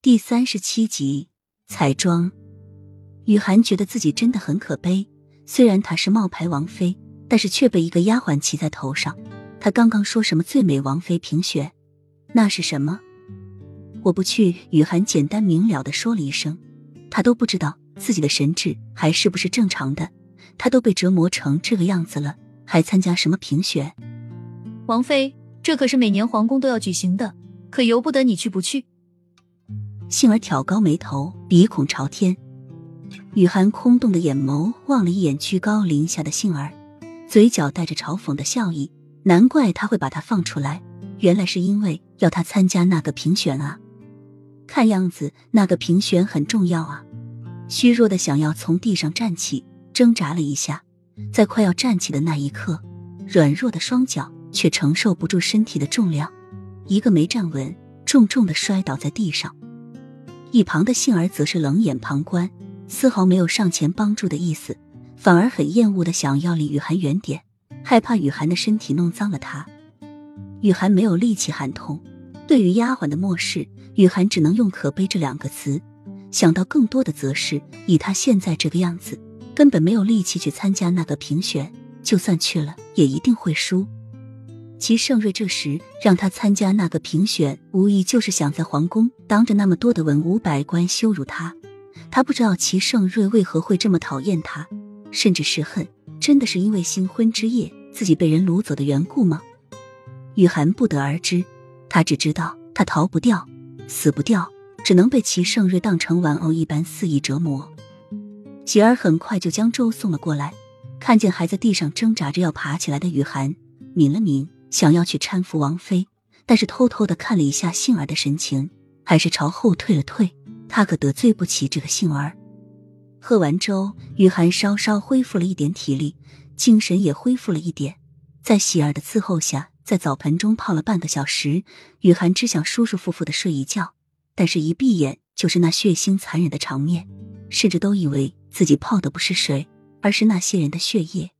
第三十七集彩妆。雨涵觉得自己真的很可悲，虽然她是冒牌王妃，但是却被一个丫鬟骑在头上。她刚刚说什么最美王妃评选？那是什么？我不去。雨涵简单明了的说了一声，她都不知道自己的神智还是不是正常的。她都被折磨成这个样子了，还参加什么评选？王妃，这可是每年皇宫都要举行的，可由不得你去不去。杏儿挑高眉头，鼻孔朝天。雨涵空洞的眼眸望了一眼居高临下的杏儿，嘴角带着嘲讽的笑意。难怪他会把她放出来，原来是因为要她参加那个评选啊！看样子那个评选很重要啊！虚弱的想要从地上站起，挣扎了一下，在快要站起的那一刻，软弱的双脚却承受不住身体的重量，一个没站稳，重重的摔倒在地上。一旁的杏儿则是冷眼旁观，丝毫没有上前帮助的意思，反而很厌恶的想要离雨涵远点，害怕雨涵的身体弄脏了她。雨涵没有力气喊痛，对于丫鬟的漠视，雨涵只能用可悲这两个词。想到更多的，则是以她现在这个样子，根本没有力气去参加那个评选，就算去了，也一定会输。齐盛瑞这时让他参加那个评选，无疑就是想在皇宫当着那么多的文武百官羞辱他。他不知道齐盛瑞为何会这么讨厌他，甚至是恨，真的是因为新婚之夜自己被人掳走的缘故吗？雨涵不得而知，他只知道他逃不掉，死不掉，只能被齐盛瑞当成玩偶一般肆意折磨。喜儿很快就将粥送了过来，看见还在地上挣扎着要爬起来的雨涵，抿了抿。想要去搀扶王妃，但是偷偷的看了一下杏儿的神情，还是朝后退了退。他可得罪不起这个杏儿。喝完粥，雨涵稍稍恢复了一点体力，精神也恢复了一点。在喜儿的伺候下，在澡盆中泡了半个小时，雨涵只想舒舒服服的睡一觉，但是一闭眼就是那血腥残忍的场面，甚至都以为自己泡的不是水，而是那些人的血液。